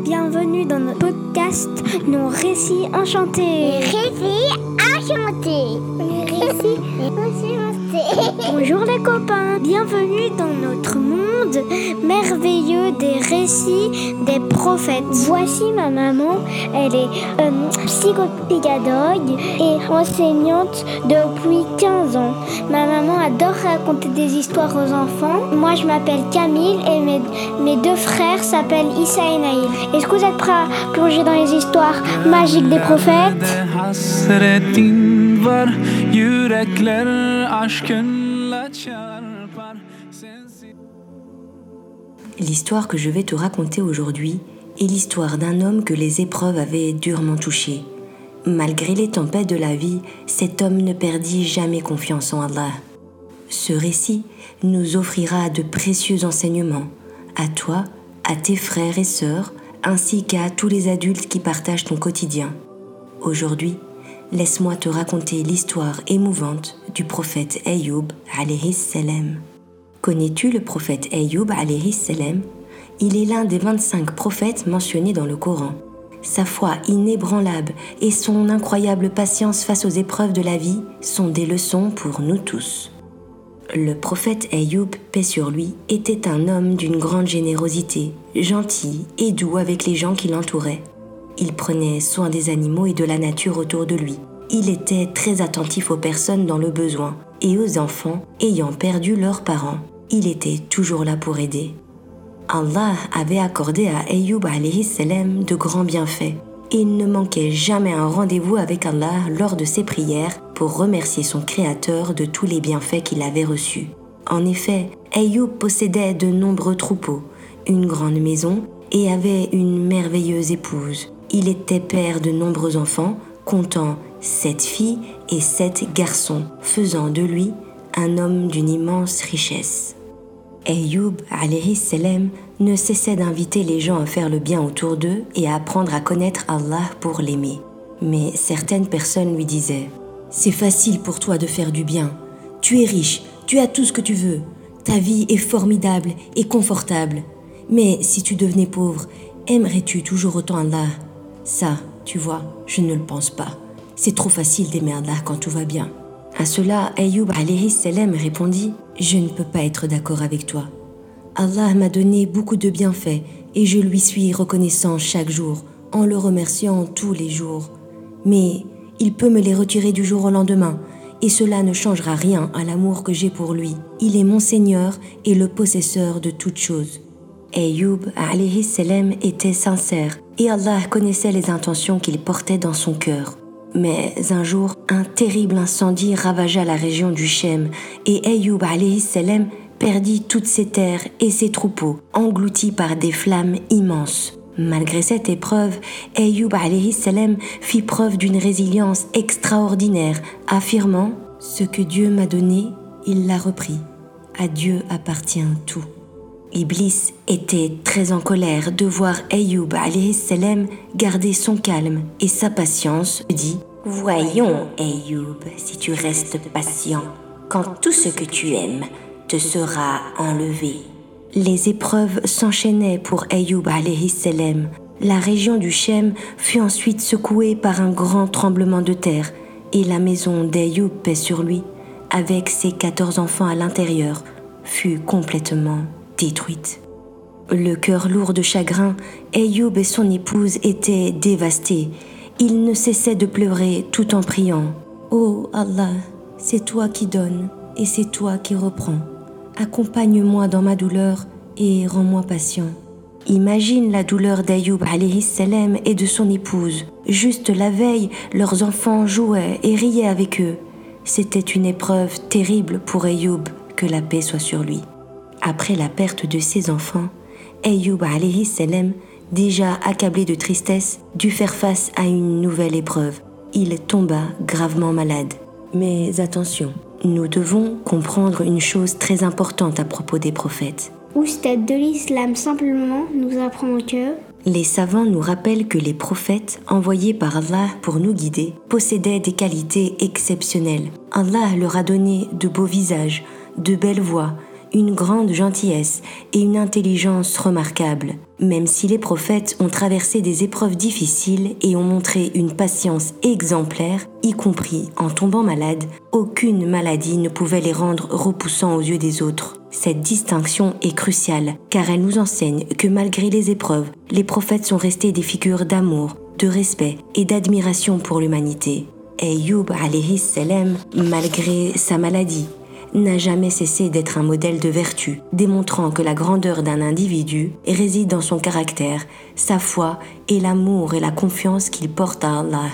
Bienvenue dans notre podcast Nos récits enchantés. Récits enchantés. Récits enchantés. Bonjour les copains, bienvenue dans notre monde merveilleux des récits des prophètes. Voici ma maman, elle est euh, psychopédagogue et enseignante depuis 15 ans. Ma maman adore raconter des histoires aux enfants. Moi je m'appelle Camille et mes, mes deux frères s'appellent Issa et Naïl. Est-ce que vous êtes prêts à plonger dans les histoires magiques des prophètes? L'histoire que je vais te raconter aujourd'hui est l'histoire d'un homme que les épreuves avaient durement touché. Malgré les tempêtes de la vie, cet homme ne perdit jamais confiance en Allah. Ce récit nous offrira de précieux enseignements à toi, à tes frères et sœurs, ainsi qu'à tous les adultes qui partagent ton quotidien. Aujourd'hui, laisse-moi te raconter l'histoire émouvante du prophète Ayoub alayhi salam. Connais-tu le prophète Ayoub alayhi salam? Il est l'un des 25 prophètes mentionnés dans le Coran. Sa foi inébranlable et son incroyable patience face aux épreuves de la vie sont des leçons pour nous tous. Le prophète Ayoub, paix sur lui, était un homme d'une grande générosité, gentil et doux avec les gens qui l'entouraient. Il prenait soin des animaux et de la nature autour de lui. Il était très attentif aux personnes dans le besoin et aux enfants ayant perdu leurs parents. Il était toujours là pour aider. Allah avait accordé à salam de grands bienfaits. Il ne manquait jamais un rendez-vous avec Allah lors de ses prières pour remercier son Créateur de tous les bienfaits qu'il avait reçus. En effet, Ayoub possédait de nombreux troupeaux, une grande maison et avait une merveilleuse épouse. Il était père de nombreux enfants, comptant sept filles et sept garçons, faisant de lui un homme d'une immense richesse. Salam ne cessait d'inviter les gens à faire le bien autour d'eux et à apprendre à connaître Allah pour l'aimer. Mais certaines personnes lui disaient C'est facile pour toi de faire du bien. Tu es riche, tu as tout ce que tu veux. Ta vie est formidable et confortable. Mais si tu devenais pauvre, aimerais-tu toujours autant Allah? Ça, tu vois, je ne le pense pas. C'est trop facile d'aimer Allah quand tout va bien. À cela, Ayoub alayhi salam répondit Je ne peux pas être d'accord avec toi. Allah m'a donné beaucoup de bienfaits et je lui suis reconnaissant chaque jour, en le remerciant tous les jours. Mais il peut me les retirer du jour au lendemain, et cela ne changera rien à l'amour que j'ai pour lui. Il est mon Seigneur et le possesseur de toutes choses. Ayoub alayhi salam était sincère et Allah connaissait les intentions qu'il portait dans son cœur. Mais un jour, un terrible incendie ravagea la région du Shem et Ayoub alayhi salam perdit toutes ses terres et ses troupeaux, engloutis par des flammes immenses. Malgré cette épreuve, alayhi salam fit preuve d'une résilience extraordinaire, affirmant Ce que Dieu m'a donné, il l'a repris. À Dieu appartient tout. Iblis était très en colère de voir Ayoub salam garder son calme et sa patience, dit Voyons, Ayoub, si tu restes patient, quand tout ce que tu aimes te sera enlevé. Les épreuves s'enchaînaient pour Ayoub salam. La région du Shem fut ensuite secouée par un grand tremblement de terre et la maison d'Ayoub, paix sur lui, avec ses 14 enfants à l'intérieur, fut complètement détruite. Le cœur lourd de chagrin, Ayoub et son épouse étaient dévastés. Ils ne cessaient de pleurer tout en priant. Oh Allah, c'est toi qui donnes et c'est toi qui reprends. Accompagne-moi dans ma douleur et rends-moi patient. Imagine la douleur d'Ayoub et de son épouse. Juste la veille, leurs enfants jouaient et riaient avec eux. C'était une épreuve terrible pour Ayoub, que la paix soit sur lui. Après la perte de ses enfants, Ayoub alayhi salam, déjà accablé de tristesse, dut faire face à une nouvelle épreuve. Il tomba gravement malade. Mais attention, nous devons comprendre une chose très importante à propos des prophètes. Oustad de l'islam simplement nous apprend que Les savants nous rappellent que les prophètes envoyés par Allah pour nous guider possédaient des qualités exceptionnelles. Allah leur a donné de beaux visages, de belles voix, une grande gentillesse et une intelligence remarquables. Même si les prophètes ont traversé des épreuves difficiles et ont montré une patience exemplaire, y compris en tombant malades, aucune maladie ne pouvait les rendre repoussants aux yeux des autres. Cette distinction est cruciale car elle nous enseigne que malgré les épreuves, les prophètes sont restés des figures d'amour, de respect et d'admiration pour l'humanité. Ayyub salam, malgré sa maladie, n'a jamais cessé d'être un modèle de vertu, démontrant que la grandeur d'un individu réside dans son caractère, sa foi et l'amour et la confiance qu'il porte à Allah.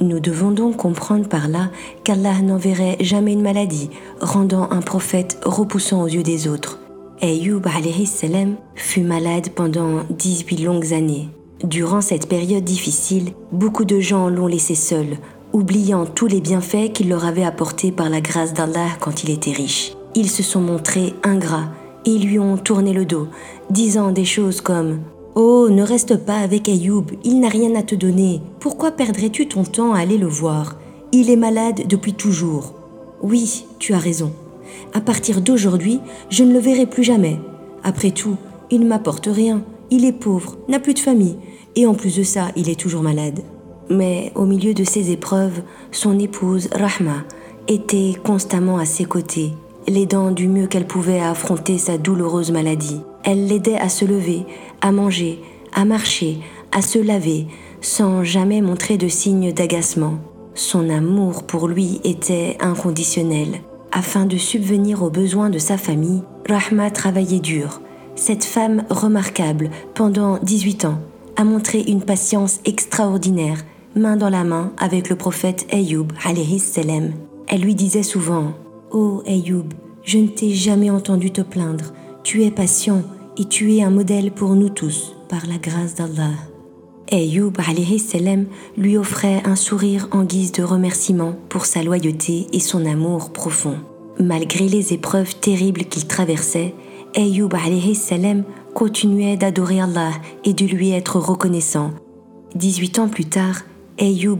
Nous devons donc comprendre par là qu'Allah n'enverrait jamais une maladie, rendant un prophète repoussant aux yeux des autres. Ayyub salam fut malade pendant 18 longues années. Durant cette période difficile, beaucoup de gens l'ont laissé seul, oubliant tous les bienfaits qu'il leur avait apportés par la grâce d'Allah quand il était riche. Ils se sont montrés ingrats et lui ont tourné le dos, disant des choses comme Oh, ne reste pas avec Ayoub, il n'a rien à te donner. Pourquoi perdrais-tu ton temps à aller le voir? Il est malade depuis toujours. Oui, tu as raison. À partir d'aujourd'hui, je ne le verrai plus jamais. Après tout, il ne m'apporte rien. Il est pauvre, n'a plus de famille, et en plus de ça, il est toujours malade. Mais au milieu de ces épreuves, son épouse, Rahma, était constamment à ses côtés, l'aidant du mieux qu'elle pouvait à affronter sa douloureuse maladie. Elle l'aidait à se lever, à manger, à marcher, à se laver, sans jamais montrer de signes d'agacement. Son amour pour lui était inconditionnel. Afin de subvenir aux besoins de sa famille, Rahma travaillait dur. Cette femme remarquable, pendant 18 ans, a montré une patience extraordinaire, main dans la main avec le prophète Ayoub salam. Elle lui disait souvent Oh Ayoub, je ne t'ai jamais entendu te plaindre. Tu es patient et tu es un modèle pour nous tous, par la grâce d'Allah. Ayoub salam lui offrait un sourire en guise de remerciement pour sa loyauté et son amour profond. Malgré les épreuves terribles qu'il traversait, Ayoub salam continuait d'adorer Allah et de lui être reconnaissant. 18 ans plus tard, Ayoub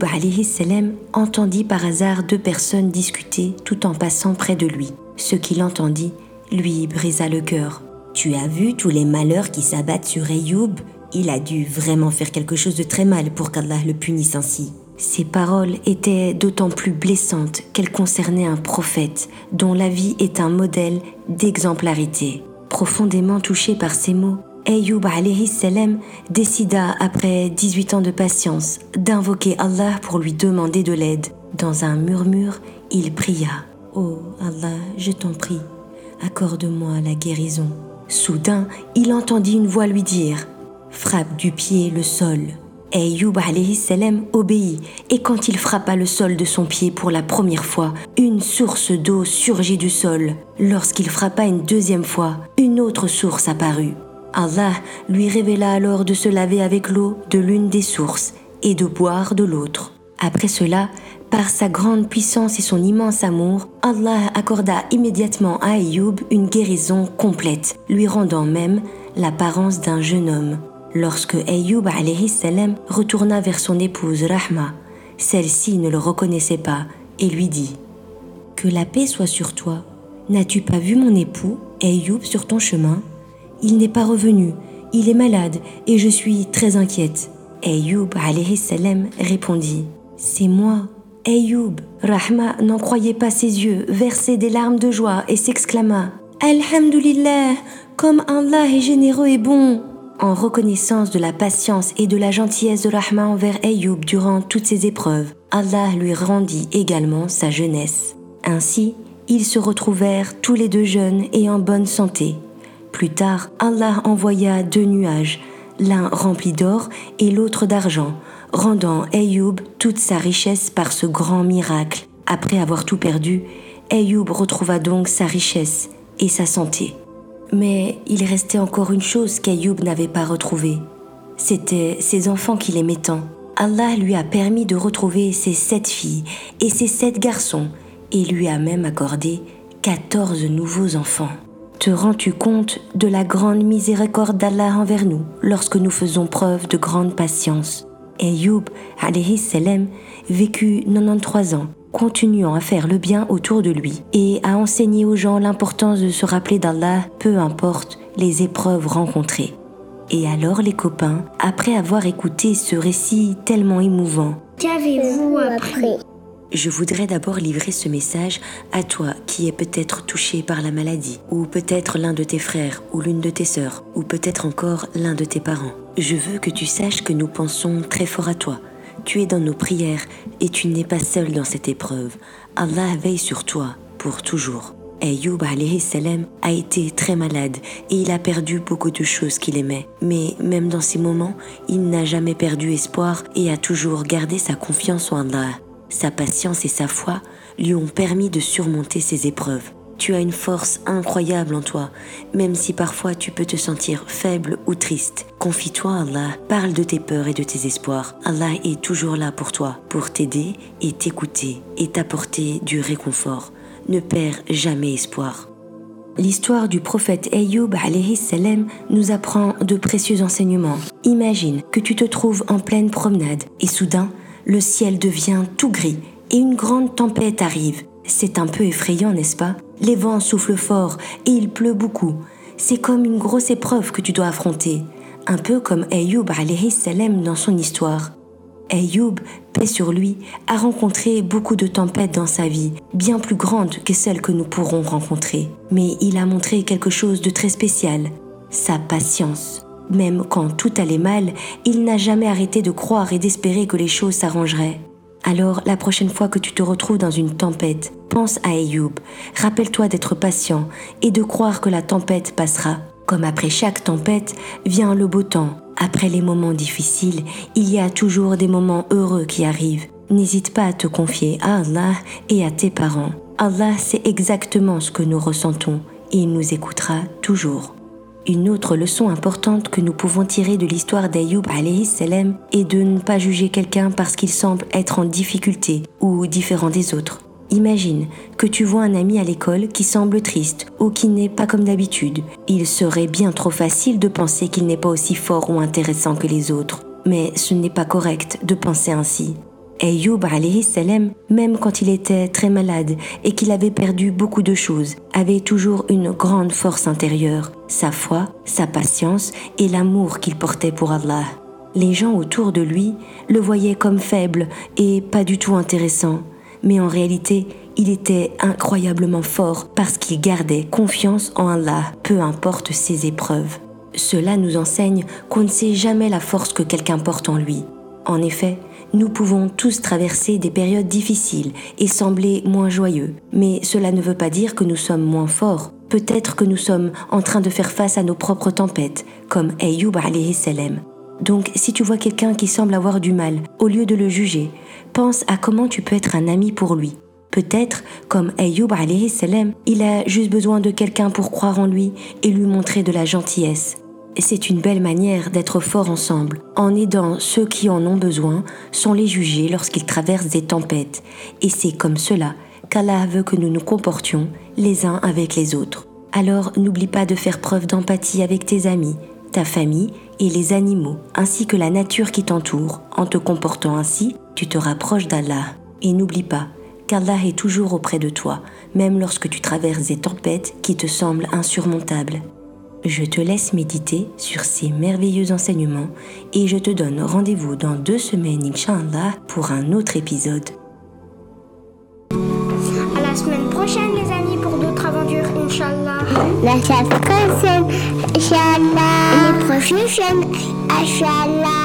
entendit par hasard deux personnes discuter tout en passant près de lui. Ce qu'il entendit lui brisa le cœur. Tu as vu tous les malheurs qui s'abattent sur Ayoub? Il a dû vraiment faire quelque chose de très mal pour qu'Allah le punisse ainsi. Ces paroles étaient d'autant plus blessantes qu'elles concernaient un prophète dont la vie est un modèle d'exemplarité. Profondément touché par ces mots, Ayoub alayhi décida, après 18 ans de patience, d'invoquer Allah pour lui demander de l'aide. Dans un murmure, il pria Oh Allah, je t'en prie, accorde-moi la guérison. Soudain, il entendit une voix lui dire Frappe du pied le sol. Ayoub alayhi salam obéit, et quand il frappa le sol de son pied pour la première fois, une source d'eau surgit du sol. Lorsqu'il frappa une deuxième fois, une autre source apparut. Allah lui révéla alors de se laver avec l'eau de l'une des sources et de boire de l'autre. Après cela, par sa grande puissance et son immense amour, Allah accorda immédiatement à Ayoub une guérison complète, lui rendant même l'apparence d'un jeune homme. Lorsque Ayoub salam retourna vers son épouse Rahma, celle-ci ne le reconnaissait pas et lui dit Que la paix soit sur toi. N'as-tu pas vu mon époux, Ayoub, sur ton chemin? Il n'est pas revenu, il est malade et je suis très inquiète. Ayoub salam répondit C'est moi, Ayoub. Rahma n'en croyait pas ses yeux, versait des larmes de joie et s'exclama Alhamdulillah, comme Allah est généreux et bon. En reconnaissance de la patience et de la gentillesse de Rahma envers Ayoub durant toutes ces épreuves, Allah lui rendit également sa jeunesse. Ainsi, ils se retrouvèrent tous les deux jeunes et en bonne santé. Plus tard, Allah envoya deux nuages, l'un rempli d'or et l'autre d'argent, rendant Ayoub toute sa richesse par ce grand miracle. Après avoir tout perdu, Ayoub retrouva donc sa richesse et sa santé. Mais il restait encore une chose qu'Ayoub n'avait pas retrouvée. C'était ses enfants qu'il aimait tant. Allah lui a permis de retrouver ses sept filles et ses sept garçons et lui a même accordé 14 nouveaux enfants. Te rends-tu compte de la grande miséricorde d'Allah envers nous lorsque nous faisons preuve de grande patience? Ayoub, alayhi salam, vécut 93 ans continuant à faire le bien autour de lui et à enseigner aux gens l'importance de se rappeler d'Allah, peu importe les épreuves rencontrées. Et alors les copains, après avoir écouté ce récit tellement émouvant, Qu'avez-vous appris? Je voudrais d'abord livrer ce message à toi qui es peut-être touché par la maladie, ou peut-être l'un de tes frères, ou l'une de tes sœurs, ou peut-être encore l'un de tes parents. Je veux que tu saches que nous pensons très fort à toi. Tu es dans nos prières et tu n'es pas seul dans cette épreuve. Allah veille sur toi pour toujours. Salam a été très malade et il a perdu beaucoup de choses qu'il aimait. Mais même dans ces moments, il n'a jamais perdu espoir et a toujours gardé sa confiance en Allah. Sa patience et sa foi lui ont permis de surmonter ces épreuves. Tu as une force incroyable en toi, même si parfois tu peux te sentir faible ou triste. Confie-toi à Allah, parle de tes peurs et de tes espoirs. Allah est toujours là pour toi, pour t'aider et t'écouter et t'apporter du réconfort. Ne perds jamais espoir. L'histoire du prophète alayhi salam nous apprend de précieux enseignements. Imagine que tu te trouves en pleine promenade et soudain, le ciel devient tout gris et une grande tempête arrive. C'est un peu effrayant, n'est-ce pas? Les vents soufflent fort et il pleut beaucoup. C'est comme une grosse épreuve que tu dois affronter, un peu comme Ayoub salam dans son histoire. Ayoub, paix sur lui, a rencontré beaucoup de tempêtes dans sa vie, bien plus grandes que celles que nous pourrons rencontrer. Mais il a montré quelque chose de très spécial, sa patience. Même quand tout allait mal, il n'a jamais arrêté de croire et d'espérer que les choses s'arrangeraient. Alors, la prochaine fois que tu te retrouves dans une tempête, pense à Ayoub, rappelle-toi d'être patient et de croire que la tempête passera. Comme après chaque tempête, vient le beau temps. Après les moments difficiles, il y a toujours des moments heureux qui arrivent. N'hésite pas à te confier à Allah et à tes parents. Allah sait exactement ce que nous ressentons et il nous écoutera toujours. Une autre leçon importante que nous pouvons tirer de l'histoire d'Ayoub salam est de ne pas juger quelqu'un parce qu'il semble être en difficulté ou différent des autres. Imagine que tu vois un ami à l'école qui semble triste ou qui n'est pas comme d'habitude. Il serait bien trop facile de penser qu'il n'est pas aussi fort ou intéressant que les autres. Mais ce n'est pas correct de penser ainsi. Ayoub alayhi salam, même quand il était très malade et qu'il avait perdu beaucoup de choses, avait toujours une grande force intérieure, sa foi, sa patience et l'amour qu'il portait pour Allah. Les gens autour de lui le voyaient comme faible et pas du tout intéressant, mais en réalité, il était incroyablement fort parce qu'il gardait confiance en Allah, peu importe ses épreuves. Cela nous enseigne qu'on ne sait jamais la force que quelqu'un porte en lui. En effet, nous pouvons tous traverser des périodes difficiles et sembler moins joyeux, mais cela ne veut pas dire que nous sommes moins forts. Peut-être que nous sommes en train de faire face à nos propres tempêtes, comme Ayyub alayhi salam. Donc, si tu vois quelqu'un qui semble avoir du mal, au lieu de le juger, pense à comment tu peux être un ami pour lui. Peut-être, comme Ayyub alayhi salam, il a juste besoin de quelqu'un pour croire en lui et lui montrer de la gentillesse. C'est une belle manière d'être fort ensemble, en aidant ceux qui en ont besoin, sans les juger lorsqu'ils traversent des tempêtes. Et c'est comme cela qu'Allah veut que nous nous comportions les uns avec les autres. Alors n'oublie pas de faire preuve d'empathie avec tes amis, ta famille et les animaux, ainsi que la nature qui t'entoure. En te comportant ainsi, tu te rapproches d'Allah. Et n'oublie pas qu'Allah est toujours auprès de toi, même lorsque tu traverses des tempêtes qui te semblent insurmontables. Je te laisse méditer sur ces merveilleux enseignements et je te donne rendez-vous dans deux semaines, Inch'Allah, pour un autre épisode. À la semaine prochaine, les amis, pour d'autres aventures, Inch'Allah. La chasse prochaine, Inch'Allah. Les prochaines Inch'Allah.